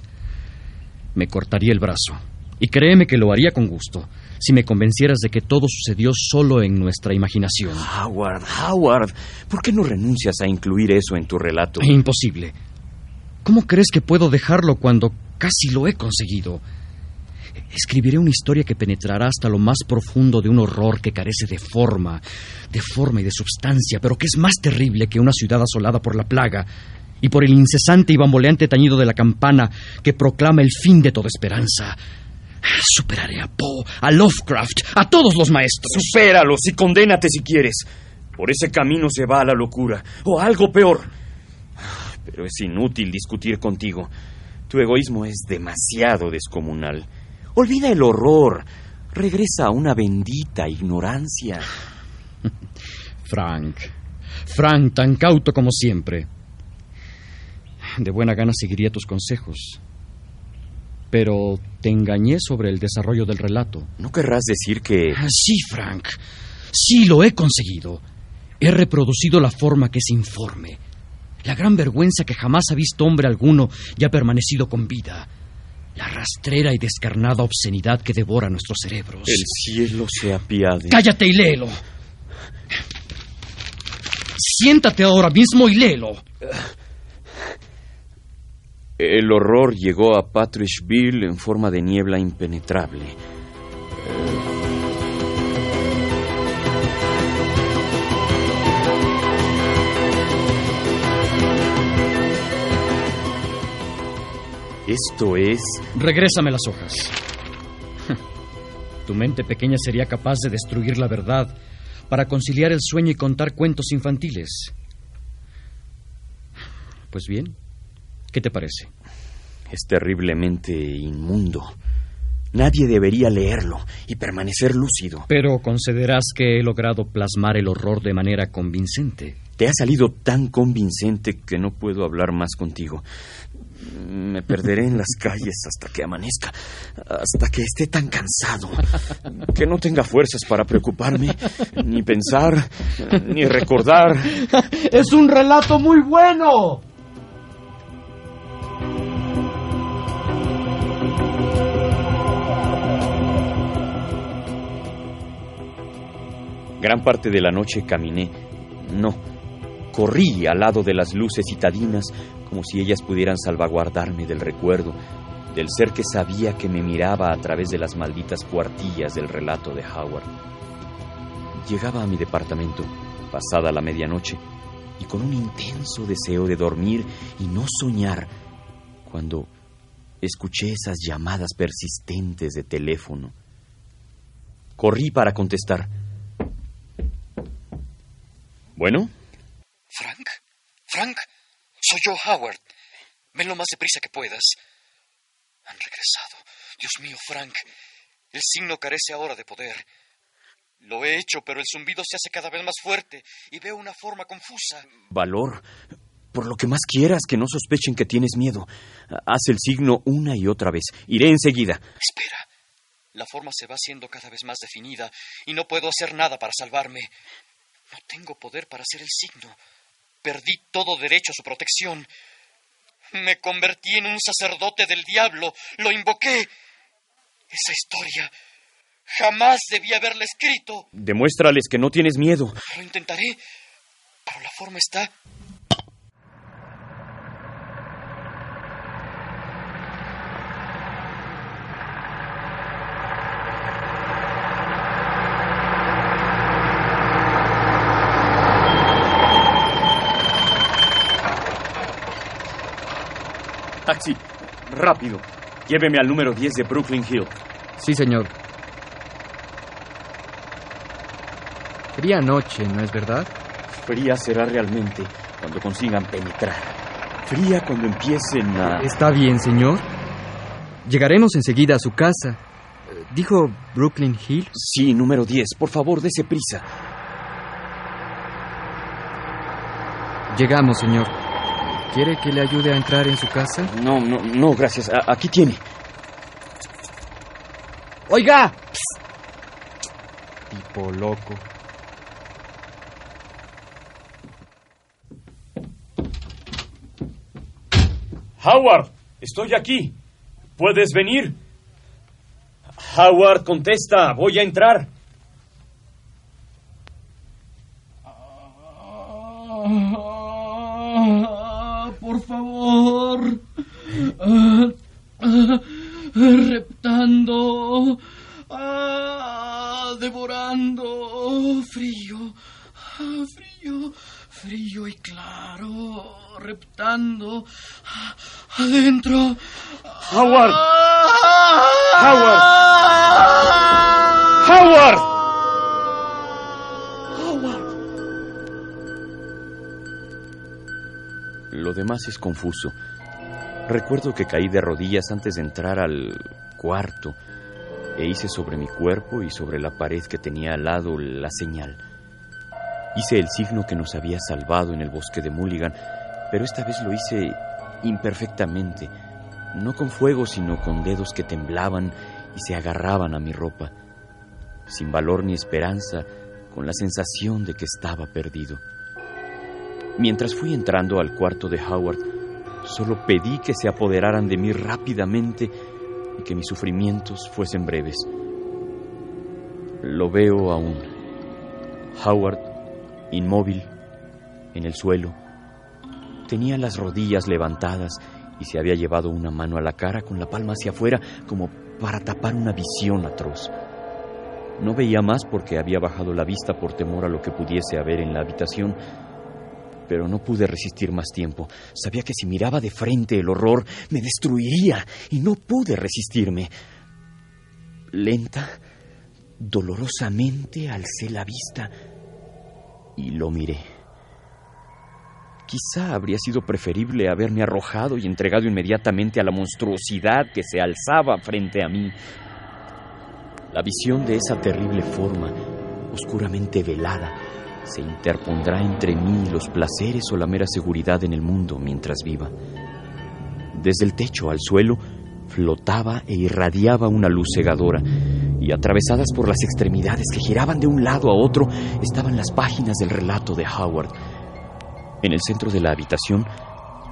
Me cortaría el brazo. Y créeme que lo haría con gusto, si me convencieras de que todo sucedió solo en nuestra imaginación. Howard, Howard, ¿por qué no renuncias a incluir eso en tu relato? Imposible. ¿Cómo crees que puedo dejarlo cuando casi lo he conseguido? Escribiré una historia que penetrará hasta lo más profundo de un horror que carece de forma, de forma y de substancia, pero que es más terrible que una ciudad asolada por la plaga y por el incesante y bamboleante tañido de la campana que proclama el fin de toda esperanza. Superaré a Poe, a Lovecraft, a todos los maestros. Supéralos y condénate si quieres. Por ese camino se va a la locura, o algo peor. Pero es inútil discutir contigo. Tu egoísmo es demasiado descomunal. Olvida el horror. Regresa a una bendita ignorancia. Frank. Frank, tan cauto como siempre. De buena gana seguiría tus consejos. Pero te engañé sobre el desarrollo del relato. ¿No querrás decir que... Ah, Sí, Frank. Sí, lo he conseguido. He reproducido la forma que es informe. La gran vergüenza que jamás ha visto hombre alguno y ha permanecido con vida. La rastrera y descarnada obscenidad que devora nuestros cerebros. El cielo se apiade. Cállate y léelo. Siéntate ahora mismo y léelo. El horror llegó a Patrishville en forma de niebla impenetrable. Esto es... Regrésame las hojas. Tu mente pequeña sería capaz de destruir la verdad para conciliar el sueño y contar cuentos infantiles. Pues bien, ¿qué te parece? Es terriblemente inmundo. Nadie debería leerlo y permanecer lúcido. Pero concederás que he logrado plasmar el horror de manera convincente. Te ha salido tan convincente que no puedo hablar más contigo. Me perderé en las calles hasta que amanezca, hasta que esté tan cansado, que no tenga fuerzas para preocuparme, ni pensar, ni recordar. Es un relato muy bueno. Gran parte de la noche caminé, no, corrí al lado de las luces citadinas como si ellas pudieran salvaguardarme del recuerdo del ser que sabía que me miraba a través de las malditas cuartillas del relato de Howard. Llegaba a mi departamento, pasada la medianoche, y con un intenso deseo de dormir y no soñar, cuando escuché esas llamadas persistentes de teléfono. Corrí para contestar. ¿Bueno? Frank, Frank, soy yo, Howard. Ven lo más deprisa que puedas. Han regresado. Dios mío, Frank. El signo carece ahora de poder. Lo he hecho, pero el zumbido se hace cada vez más fuerte y veo una forma confusa. Valor. Por lo que más quieras, que no sospechen que tienes miedo. Haz el signo una y otra vez. Iré enseguida. Espera. La forma se va haciendo cada vez más definida y no puedo hacer nada para salvarme. No tengo poder para hacer el signo. Perdí todo derecho a su protección. Me convertí en un sacerdote del diablo. Lo invoqué. Esa historia. Jamás debí haberla escrito. Demuéstrales que no tienes miedo. Lo intentaré. Pero la forma está. Rápido. Lléveme al número 10 de Brooklyn Hill. Sí, señor. Fría noche, ¿no es verdad? Fría será realmente cuando consigan penetrar. Fría cuando empiecen a... Está bien, señor. Llegaremos enseguida a su casa. ¿Dijo Brooklyn Hill? Sí, número 10. Por favor, dése prisa. Llegamos, señor. ¿Quiere que le ayude a entrar en su casa? No, no, no, gracias. A- aquí tiene. ¡Oiga! Tipo loco. Howard, estoy aquí. ¿Puedes venir? Howard, contesta. Voy a entrar. Ah, por favor. Ah, ah, reptando. Ah, devorando. Frío. Ah, frío. Frío y claro. Reptando. Ah, adentro. Howard. Howard. Howard. Lo demás es confuso. Recuerdo que caí de rodillas antes de entrar al cuarto e hice sobre mi cuerpo y sobre la pared que tenía al lado la señal. Hice el signo que nos había salvado en el bosque de Mulligan, pero esta vez lo hice imperfectamente, no con fuego, sino con dedos que temblaban y se agarraban a mi ropa, sin valor ni esperanza, con la sensación de que estaba perdido. Mientras fui entrando al cuarto de Howard, solo pedí que se apoderaran de mí rápidamente y que mis sufrimientos fuesen breves. Lo veo aún. Howard, inmóvil, en el suelo. Tenía las rodillas levantadas y se había llevado una mano a la cara con la palma hacia afuera como para tapar una visión atroz. No veía más porque había bajado la vista por temor a lo que pudiese haber en la habitación, pero no pude resistir más tiempo. Sabía que si miraba de frente el horror me destruiría y no pude resistirme. Lenta, dolorosamente alcé la vista y lo miré. Quizá habría sido preferible haberme arrojado y entregado inmediatamente a la monstruosidad que se alzaba frente a mí. La visión de esa terrible forma, oscuramente velada, se interpondrá entre mí y los placeres o la mera seguridad en el mundo mientras viva. Desde el techo al suelo flotaba e irradiaba una luz cegadora, y atravesadas por las extremidades que giraban de un lado a otro estaban las páginas del relato de Howard. En el centro de la habitación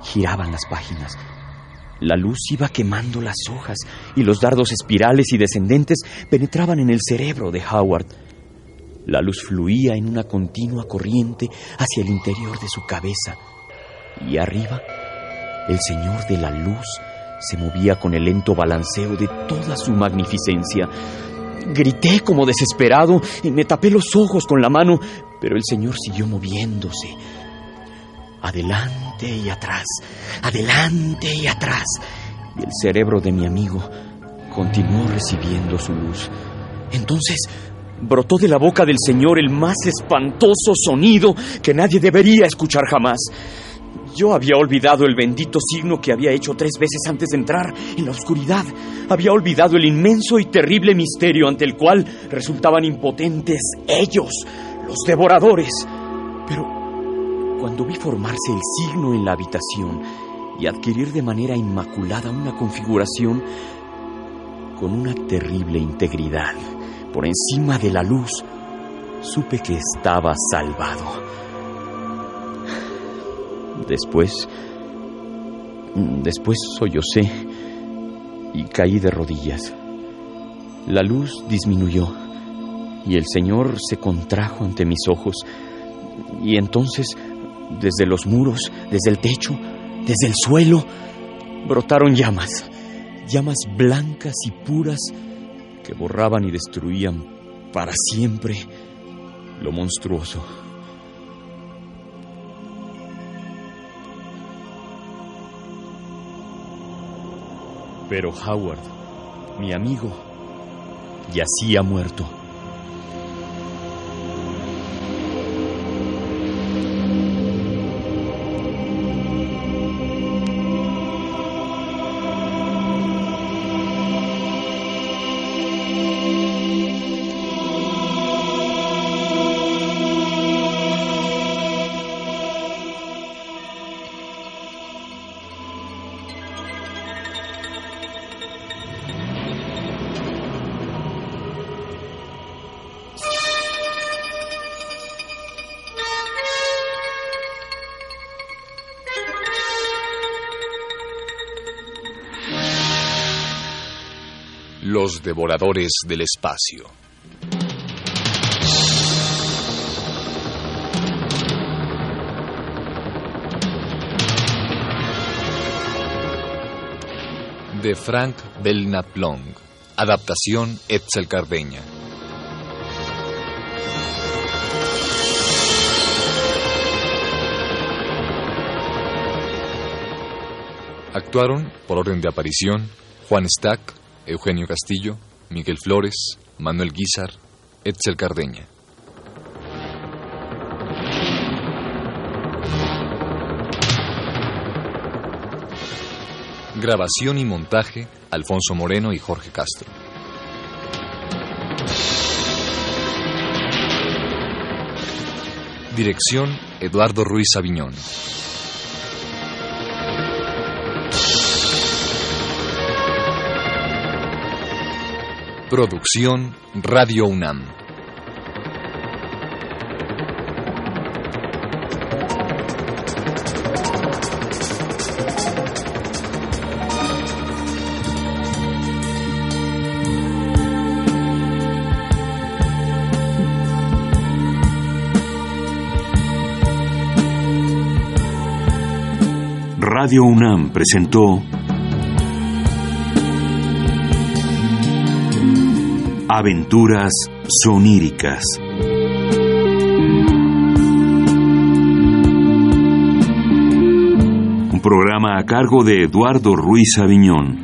giraban las páginas. La luz iba quemando las hojas y los dardos espirales y descendentes penetraban en el cerebro de Howard. La luz fluía en una continua corriente hacia el interior de su cabeza. Y arriba, el Señor de la Luz se movía con el lento balanceo de toda su magnificencia. Grité como desesperado y me tapé los ojos con la mano, pero el Señor siguió moviéndose. Adelante y atrás, adelante y atrás. Y el cerebro de mi amigo continuó recibiendo su luz. Entonces brotó de la boca del Señor el más espantoso sonido que nadie debería escuchar jamás. Yo había olvidado el bendito signo que había hecho tres veces antes de entrar en la oscuridad. Había olvidado el inmenso y terrible misterio ante el cual resultaban impotentes ellos, los devoradores. Pero cuando vi formarse el signo en la habitación y adquirir de manera inmaculada una configuración con una terrible integridad por encima de la luz, supe que estaba salvado. Después, después sollocé y caí de rodillas. La luz disminuyó y el Señor se contrajo ante mis ojos. Y entonces, desde los muros, desde el techo, desde el suelo, brotaron llamas, llamas blancas y puras que borraban y destruían para siempre lo monstruoso. Pero Howard, mi amigo, yacía muerto. Devoradores del espacio. De Frank Belknap Long. Adaptación Etzel Cardeña. Actuaron, por orden de aparición, Juan Stack, Eugenio Castillo, Miguel Flores, Manuel Guizar, Etzel Cardeña. Grabación y montaje, Alfonso Moreno y Jorge Castro. Dirección, Eduardo Ruiz Aviñón. Producción Radio UNAM. Radio UNAM presentó Aventuras soníricas. Un programa a cargo de Eduardo Ruiz Aviñón.